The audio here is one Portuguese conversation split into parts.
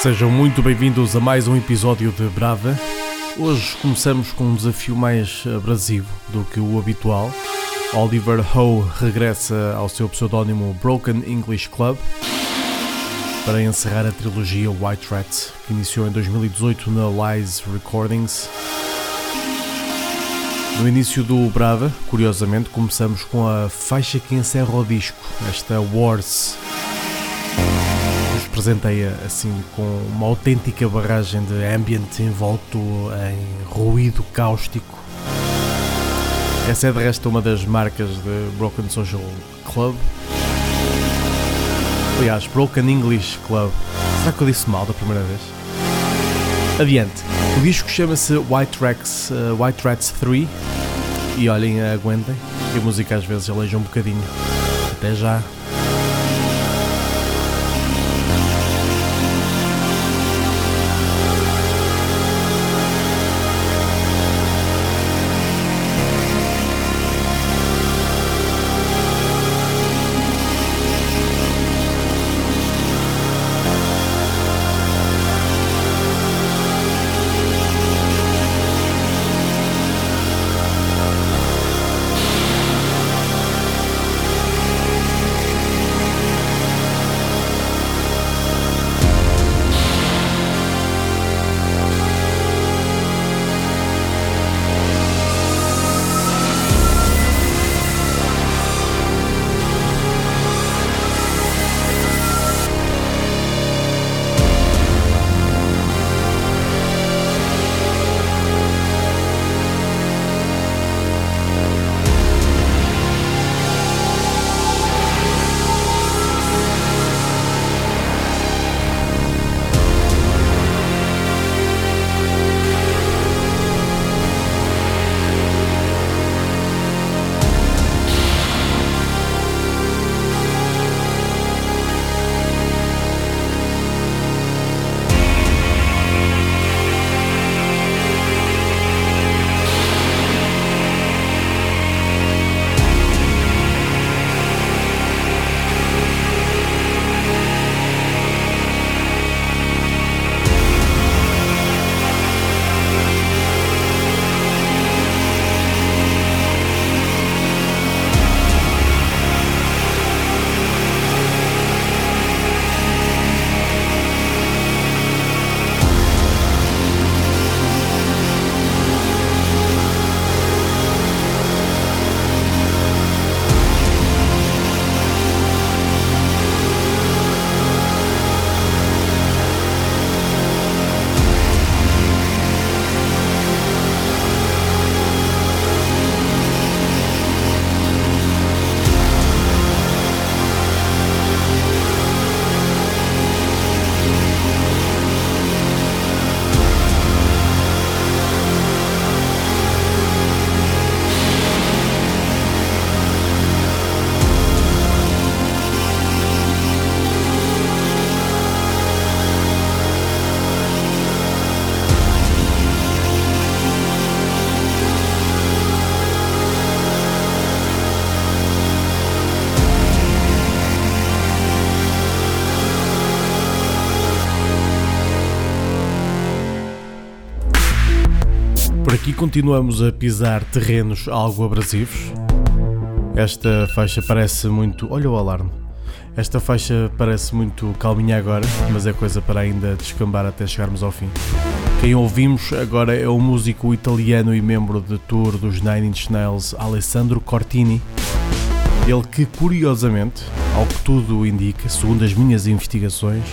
Sejam muito bem-vindos a mais um episódio de Brava. Hoje começamos com um desafio mais abrasivo do que o habitual. Oliver Ho regressa ao seu pseudónimo Broken English Club para encerrar a trilogia White Rats, que iniciou em 2018 na Lies Recordings. No início do Brava, curiosamente, começamos com a faixa que encerra o disco, esta Wars. Presenteia assim com uma autêntica barragem de ambient envolto em ruído cáustico. Essa é de resto uma das marcas de Broken Social Club, Aliás, Broken English Club. Será que eu disse mal da primeira vez? Adiante. O disco chama-se White Rats, uh, White Rats 3 e olhem, aguentem, que a música às vezes aleija um bocadinho. Até já. Continuamos a pisar terrenos algo abrasivos. Esta faixa parece muito. Olha o alarme. Esta faixa parece muito calminha agora, mas é coisa para ainda descambar até chegarmos ao fim. Quem ouvimos agora é o músico italiano e membro de tour dos Nine Inch Nails, Alessandro Cortini. Ele que, curiosamente, ao que tudo indica, segundo as minhas investigações,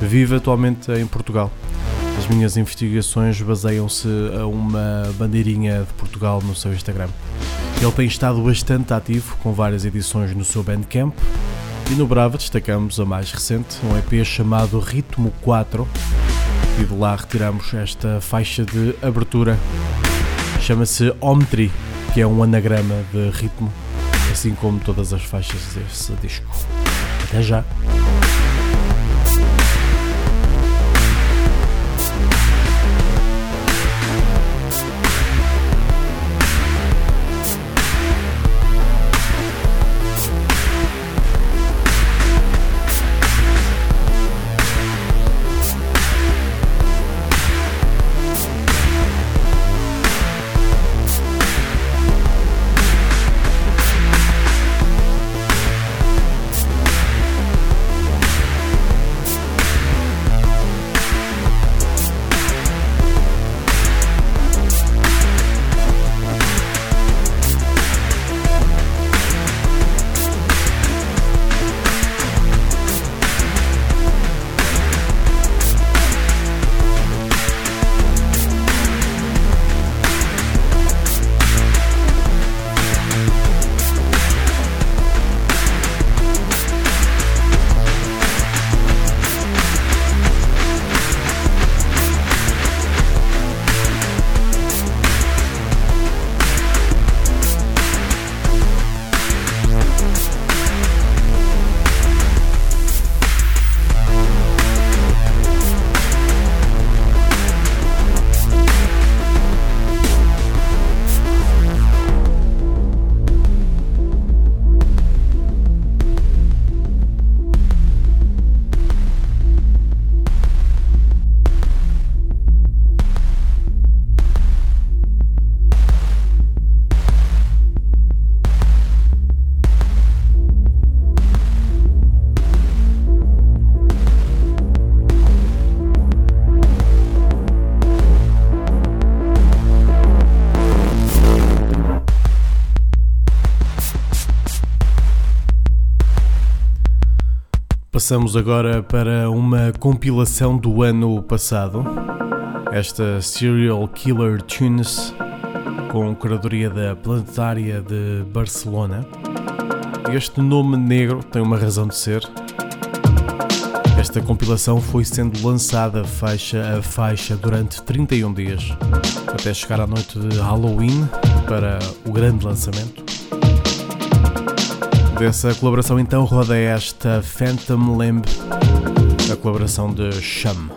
vive atualmente em Portugal. As minhas investigações baseiam-se a uma bandeirinha de Portugal no seu Instagram. Ele tem estado bastante ativo com várias edições no seu Bandcamp e no Brava destacamos a mais recente, um EP chamado Ritmo 4 e de lá retiramos esta faixa de abertura. Chama-se Omtri, que é um anagrama de ritmo, assim como todas as faixas desse disco. Até já! Passamos agora para uma compilação do ano passado. Esta Serial Killer Tunes, com curadoria da Planetária de Barcelona. Este nome negro tem uma razão de ser. Esta compilação foi sendo lançada faixa a faixa durante 31 dias, até chegar à noite de Halloween para o grande lançamento. Dessa colaboração então roda esta Phantom Limb, a colaboração de Shum.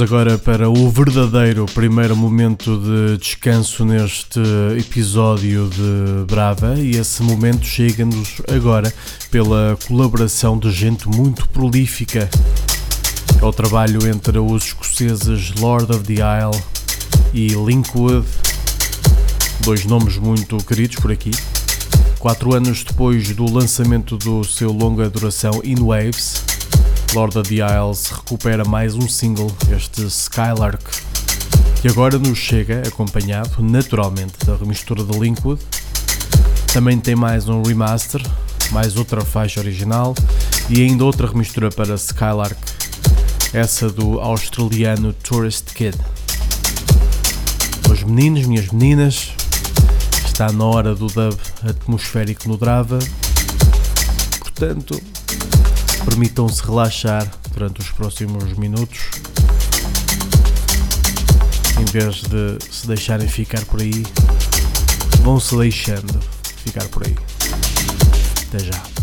Entramos agora para o verdadeiro primeiro momento de descanso neste episódio de Brava e esse momento chega-nos agora pela colaboração de gente muito prolífica. É o trabalho entre os escoceses Lord of the Isle e Linkwood, dois nomes muito queridos por aqui. Quatro anos depois do lançamento do seu longa duração In Waves, Lord of the Isles recupera mais um single, este Skylark, que agora nos chega acompanhado naturalmente da remistura de Linkwood. Também tem mais um remaster, mais outra faixa original e ainda outra remistura para Skylark, essa do australiano Tourist Kid. Meus meninos, minhas meninas, está na hora do dub atmosférico no Drava, portanto Permitam-se relaxar durante os próximos minutos, em vez de se deixarem ficar por aí, vão se deixando ficar por aí. Até já.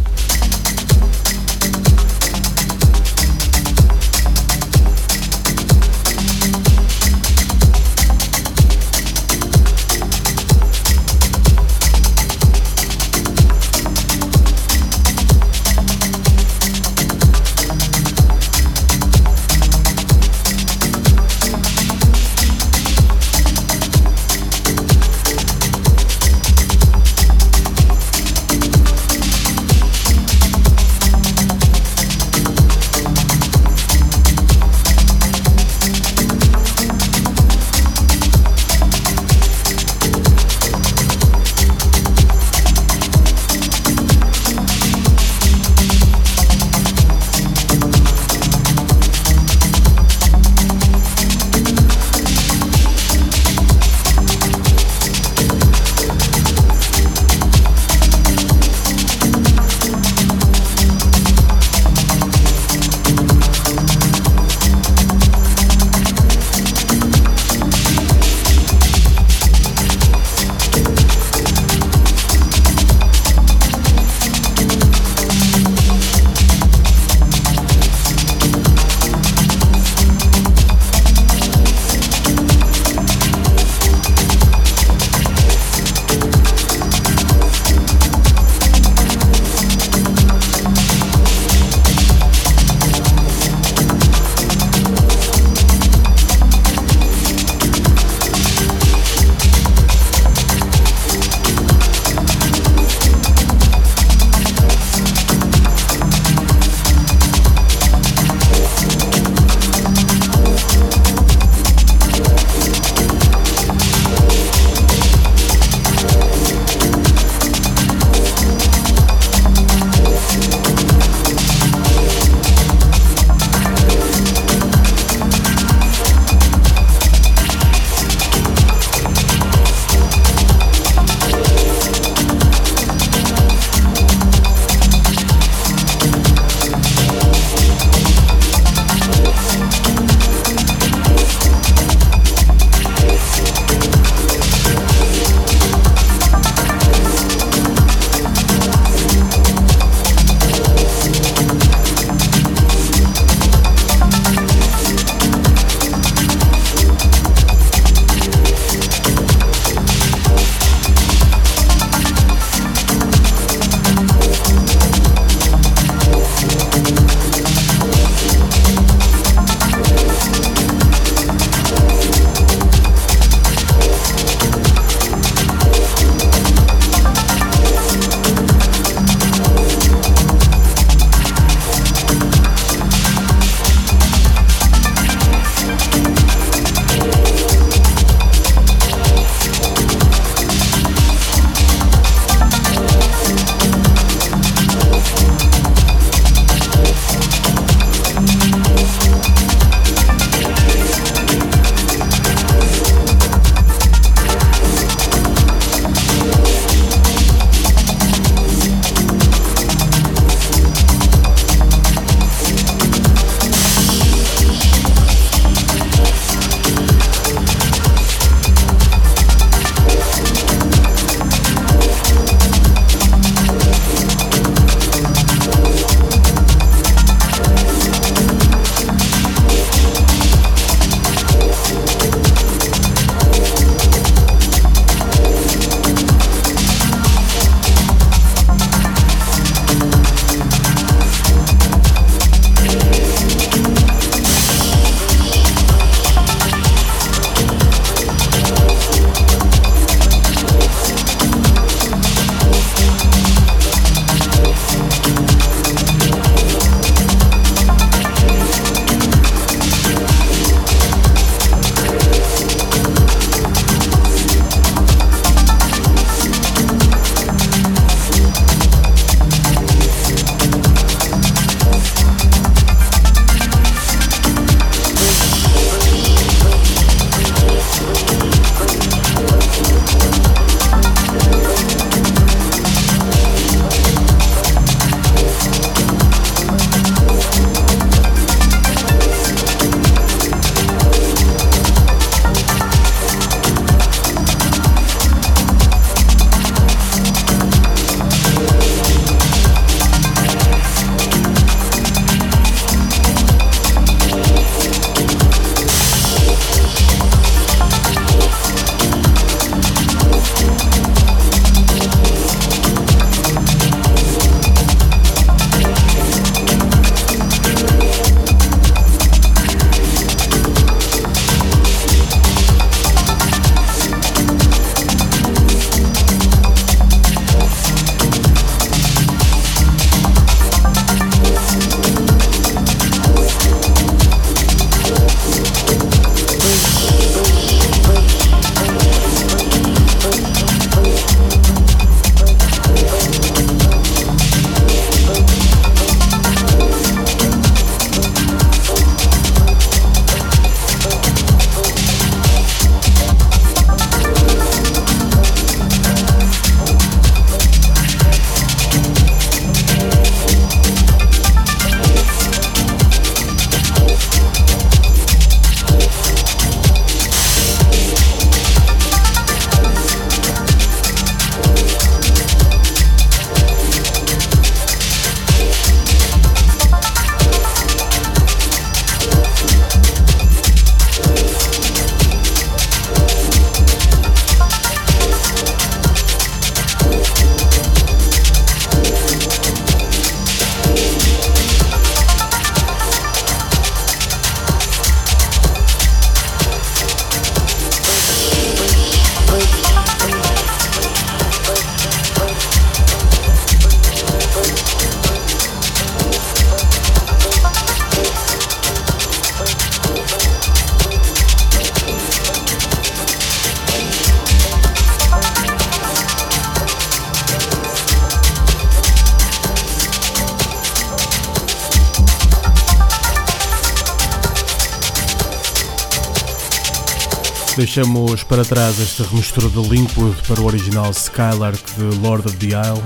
Deixamos para trás esta remistura de Linkwood para o original Skylark de Lord of the Isle.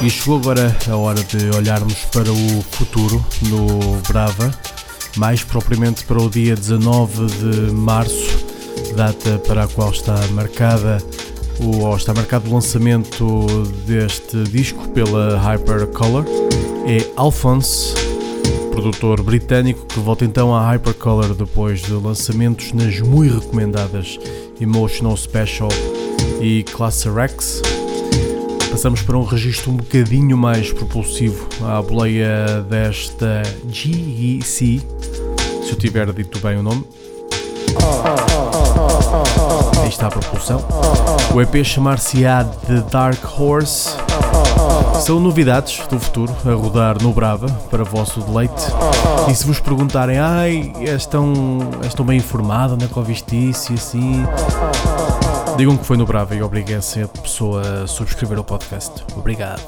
E chegou agora a hora de olharmos para o futuro no Brava, mais propriamente para o dia 19 de março, data para a qual está marcada o, está marcado o lançamento deste disco pela Hypercolor. É Alphonse, produtor britânico, que volta então à Hypercolor depois de lançamentos nas muito recomendadas Emotional Special e Classe Rex. Passamos para um registro um bocadinho mais propulsivo à boleia desta GEC, se eu tiver dito bem o nome. Aí está a propulsão. O EP chamar-se-á The Dark Horse. São novidades do futuro a rodar no Brava para vosso deleite. E se vos perguntarem, ai, és tão, és tão bem informado, onde é que ouviste isso e assim, digam que foi no Brava e obriguem a pessoa a subscrever o podcast. Obrigado.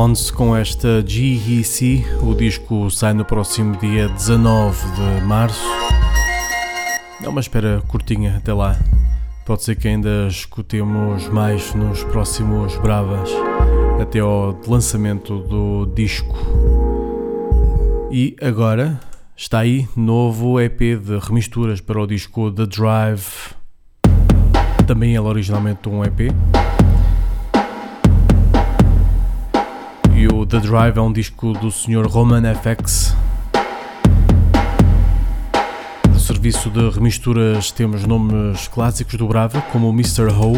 Alphonse com esta GEC. O disco sai no próximo dia 19 de março. É uma espera curtinha até lá. Pode ser que ainda escutemos mais nos próximos Bravas até ao lançamento do disco. E agora está aí novo EP de remisturas para o disco The Drive. Também ele originalmente um EP. The Drive é um disco do Sr. Roman FX. Do serviço de remisturas temos nomes clássicos do Brava, como o Mr. Ho,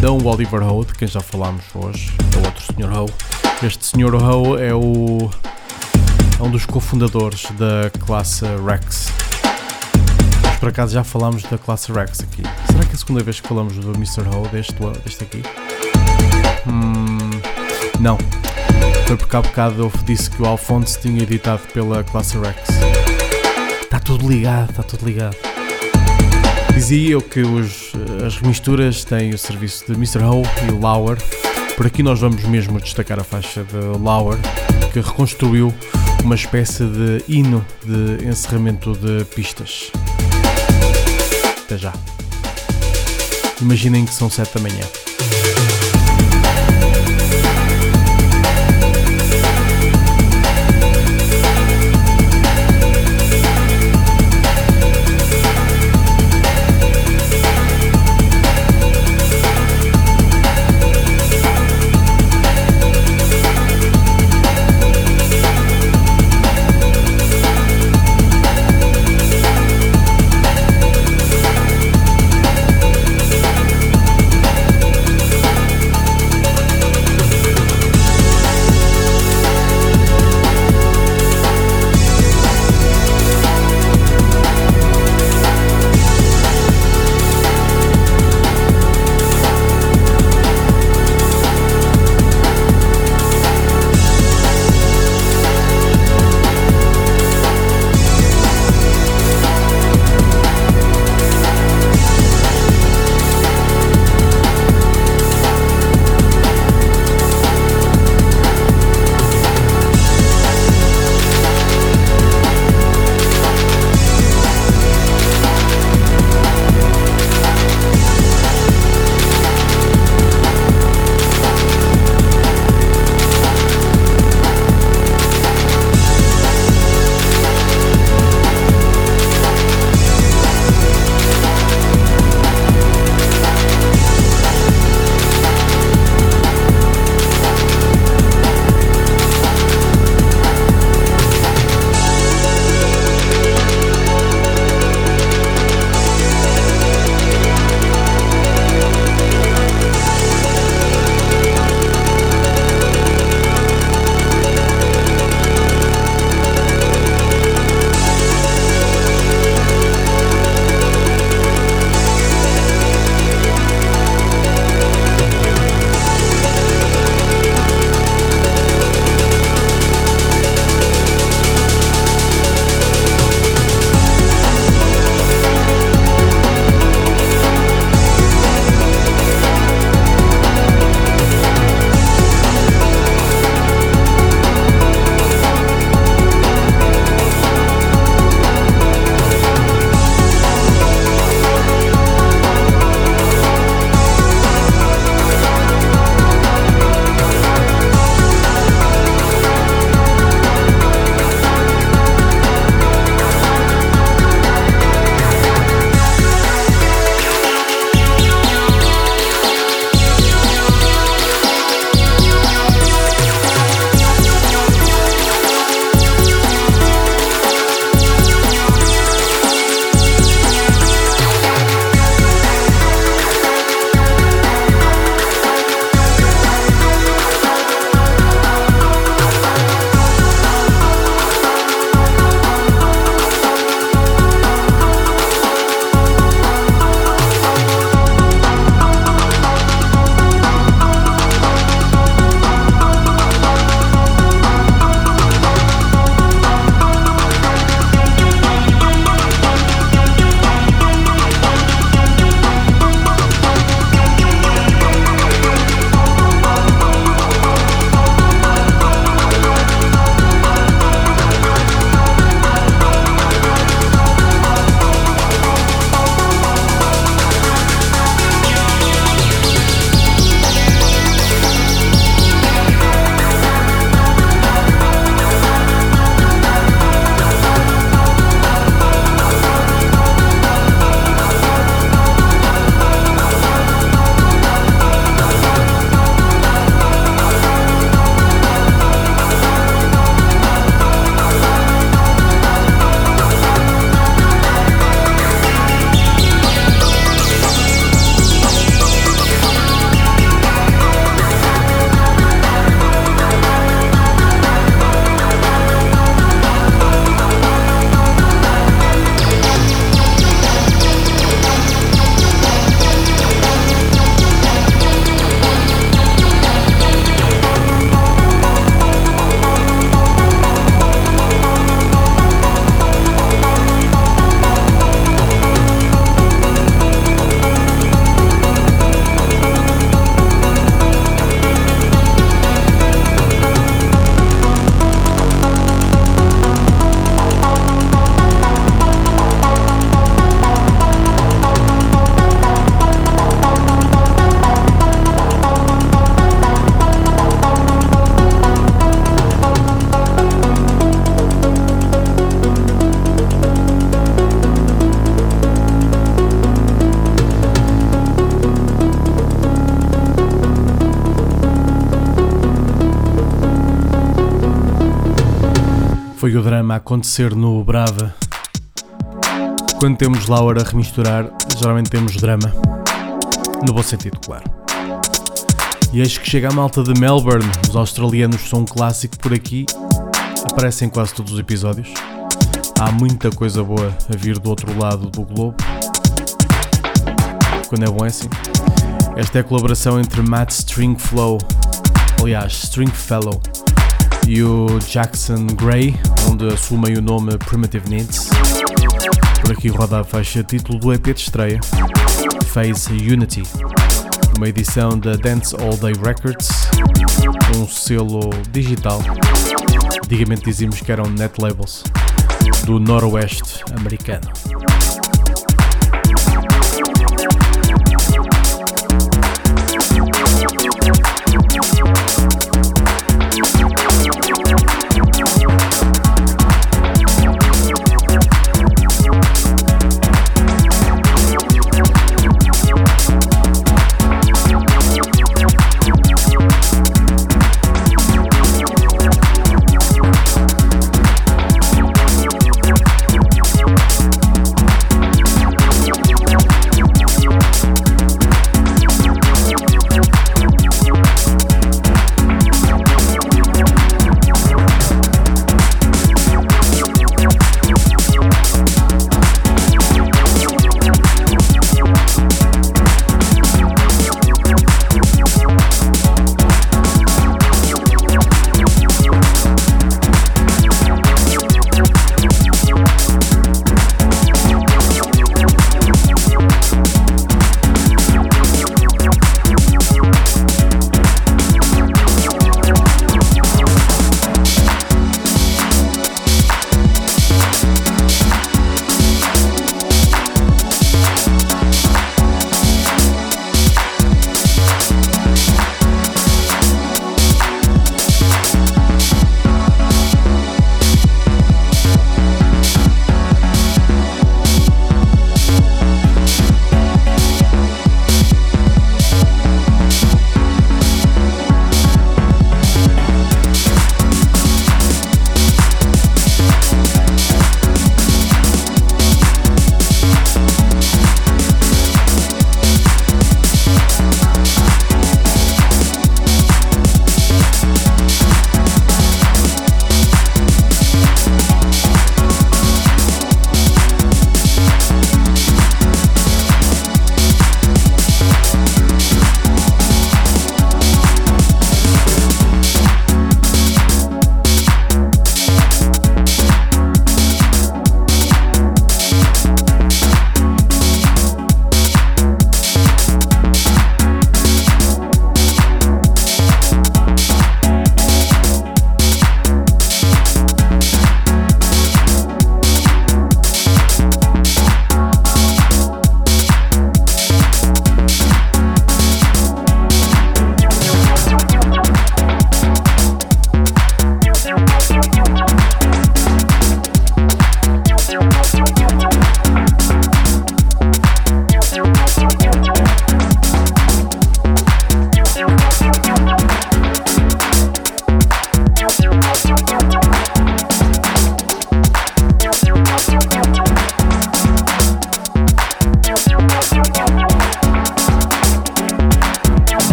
não o Oliver Ho, de quem já falámos hoje, é outro Sr. Ho. Este Sr. Ho é, o, é um dos cofundadores da classe Rex. Mas por acaso já falámos da classe Rex aqui. Será que é a segunda vez que falamos do Mr. Ho, deste, deste aqui? Hum, não. Foi porque há bocado eu disse que o Alphonse tinha editado pela classe Rex. Está tudo ligado, está tudo ligado. Dizia eu que os, as remisturas têm o serviço de Mr. Ho e Lauer. Por aqui nós vamos mesmo destacar a faixa de Lauer, que reconstruiu uma espécie de hino de encerramento de pistas. Até já. Imaginem que são 7 da manhã. O drama acontecer no Brava. Quando temos Laura a remisturar, geralmente temos drama. No bom sentido, claro. E eis que chega a malta de Melbourne. Os australianos são um clássico por aqui. Aparecem em quase todos os episódios. Há muita coisa boa a vir do outro lado do globo. Quando é bom é assim. Esta é a colaboração entre Matt Stringflow, aliás, Stringfellow, e o Jackson Gray, onde assumem o nome Primitive Needs. Por aqui roda a faixa título do EP de estreia, Phase Unity, uma edição da Dance All Day Records, um selo digital. Antigamente dizíamos que eram net labels do noroeste americano.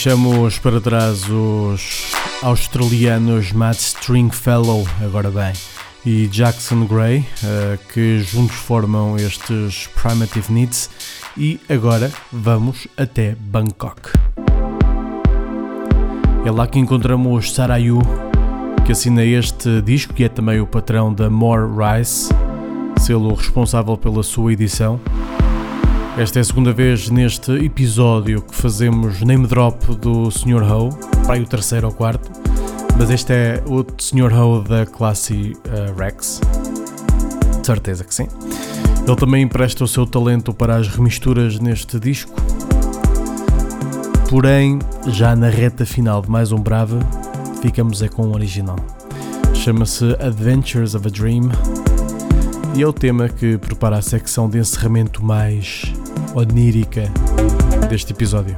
Deixamos para trás os australianos Matt Stringfellow, agora bem, e Jackson Gray, uh, que juntos formam estes Primitive Needs, e agora vamos até Bangkok. É lá que encontramos Sarayu, que assina este disco e é também o patrão da More Rice, selo responsável pela sua edição. Esta é a segunda vez neste episódio que fazemos name drop do Sr. Ho, para aí o terceiro ou quarto, mas este é o Sr. Ho da classe uh, Rex, de certeza que sim. Ele também empresta o seu talento para as remisturas neste disco, porém, já na reta final de mais um Brava, ficamos é com o original. Chama-se Adventures of a Dream e é o tema que prepara a secção de encerramento mais onírica deste episódio.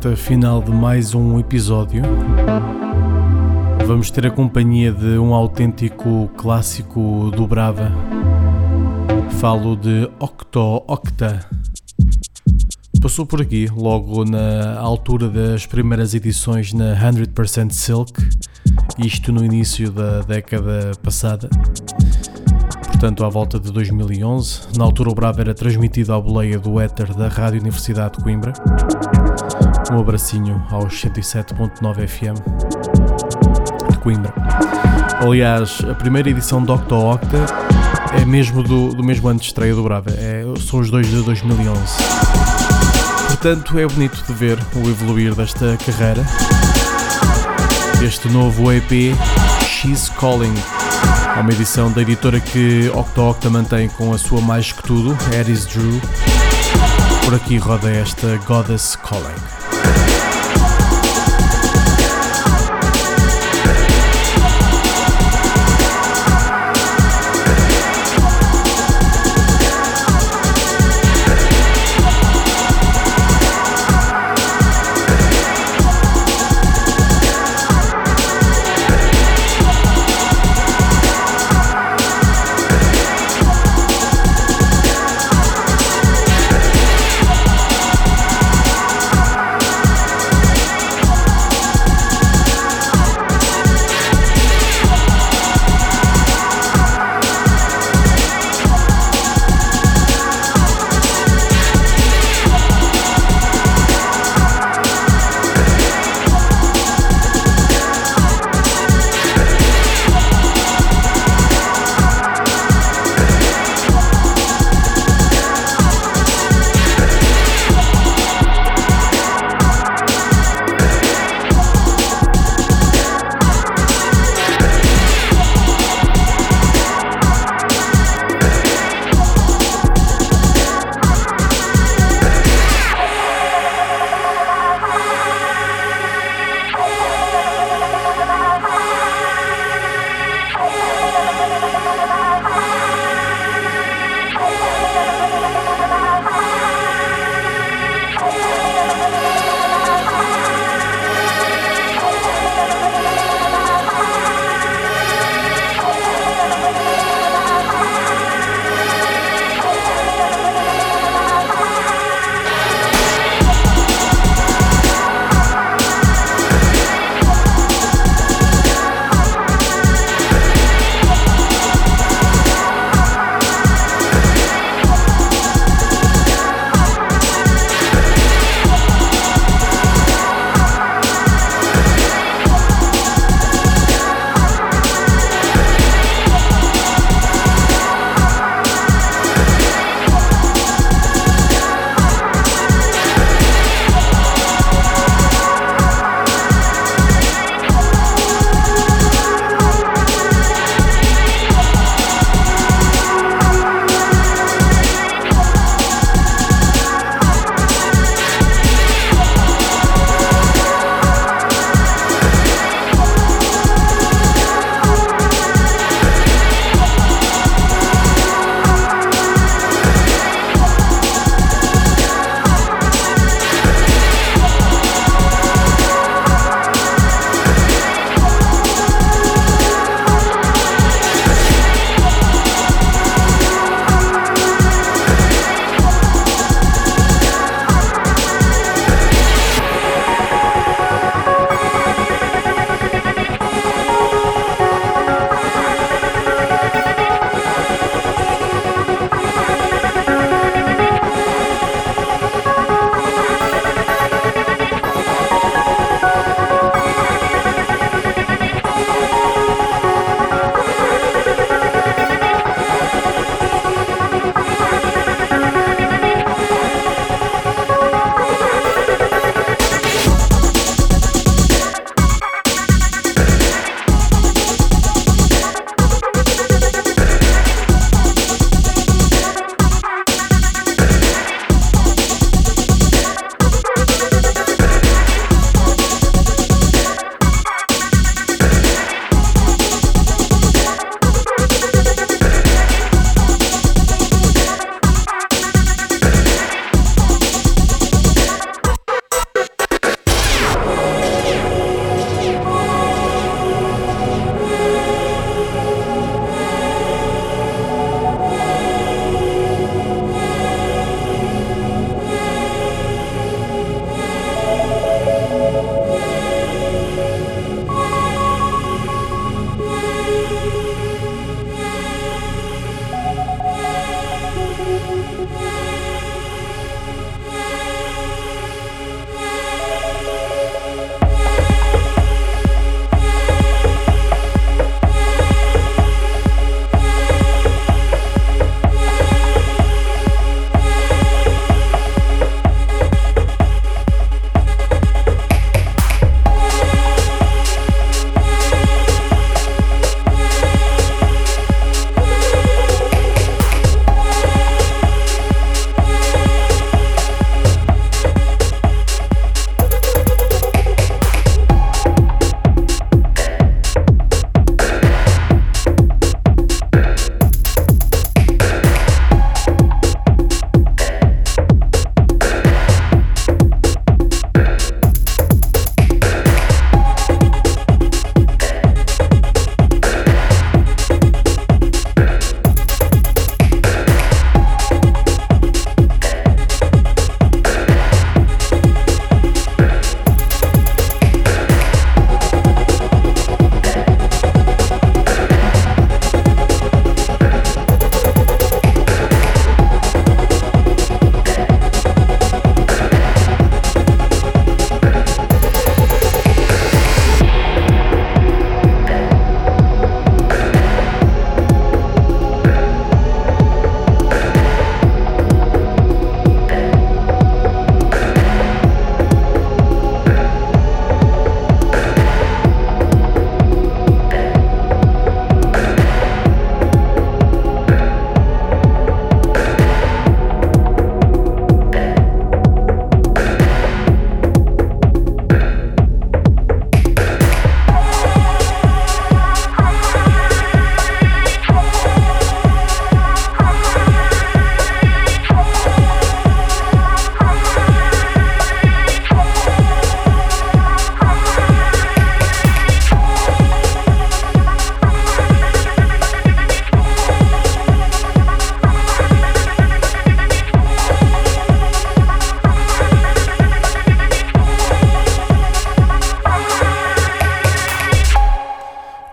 Reta final de mais um episódio. Vamos ter a companhia de um autêntico clássico do Brava. Falo de Octo Octa. Passou por aqui logo na altura das primeiras edições na 100% Silk, isto no início da década passada portanto à volta de 2011. Na altura o Bravo era transmitido à boleia do éter da Rádio Universidade de Coimbra. Um abracinho aos 107.9 FM de Coimbra. Aliás, a primeira edição do Octo Octa é mesmo do, do mesmo ano de estreia do Brava, é, são os dois de 2011. Portanto, é bonito de ver o evoluir desta carreira. Este novo EP, She's Calling. É uma edição da editora que Octa Octa mantém com a sua mais que tudo, Aries Drew. Por aqui roda esta Goddess Calling.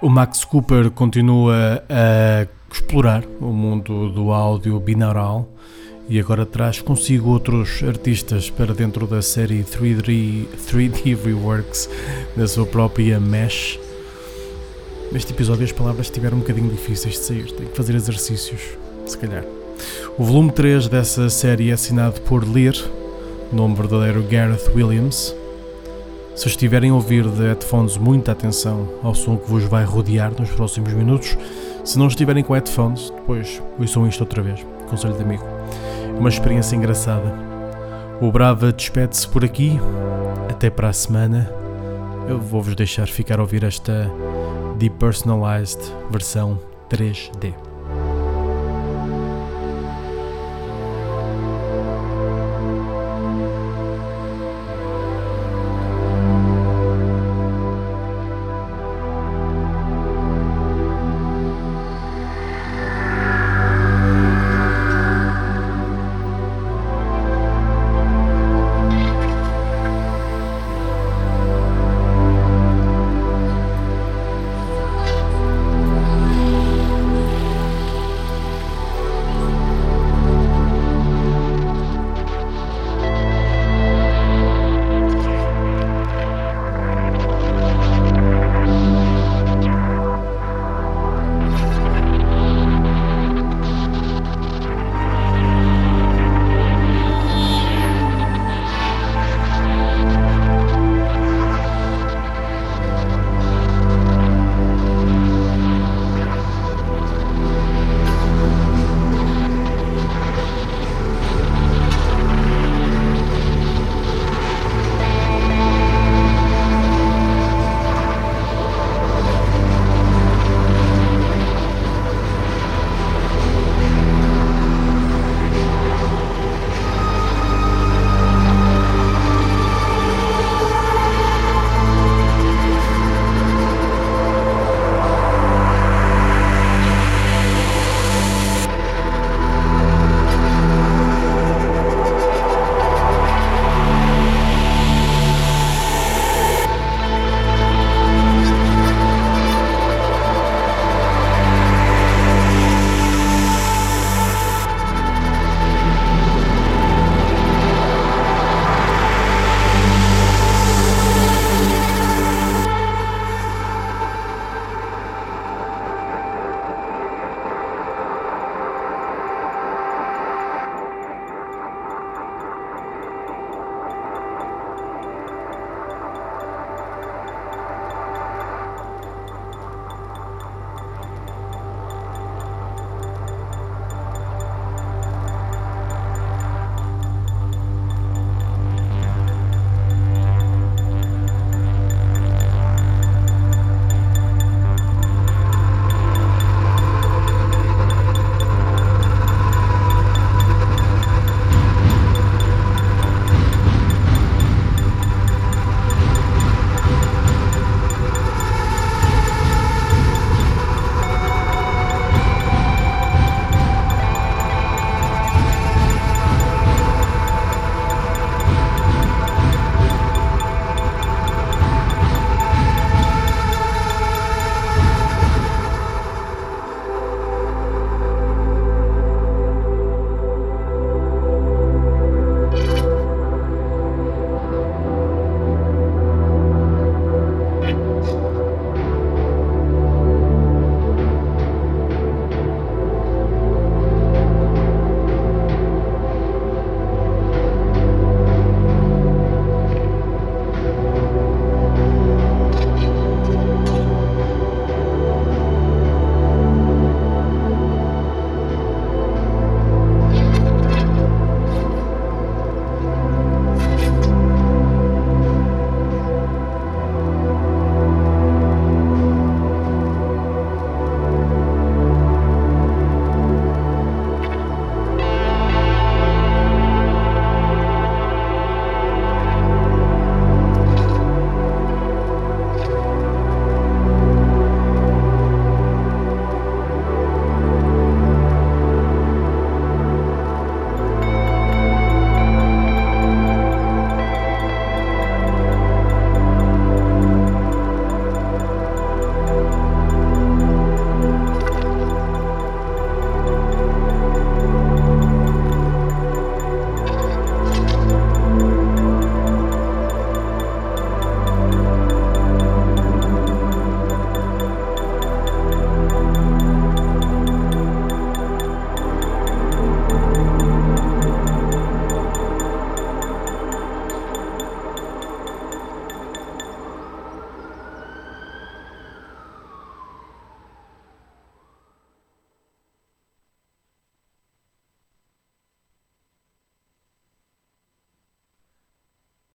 Max Cooper continua a explorar o mundo do áudio binaural e agora traz consigo outros artistas para dentro da série 3D, 3D Reworks na sua própria Mesh. Neste episódio as palavras estiveram um bocadinho difíceis de sair, tenho que fazer exercícios, se calhar. O volume 3 dessa série é assinado por Lear, nome verdadeiro Gareth Williams. Se estiverem a ouvir de headphones, muita atenção ao som que vos vai rodear nos próximos minutos. Se não estiverem com headphones, depois ouçam isto outra vez. Conselho de amigo. Uma experiência engraçada. O Brava despede-se por aqui. Até para a semana. Eu vou-vos deixar ficar a ouvir esta Depersonalized versão 3D.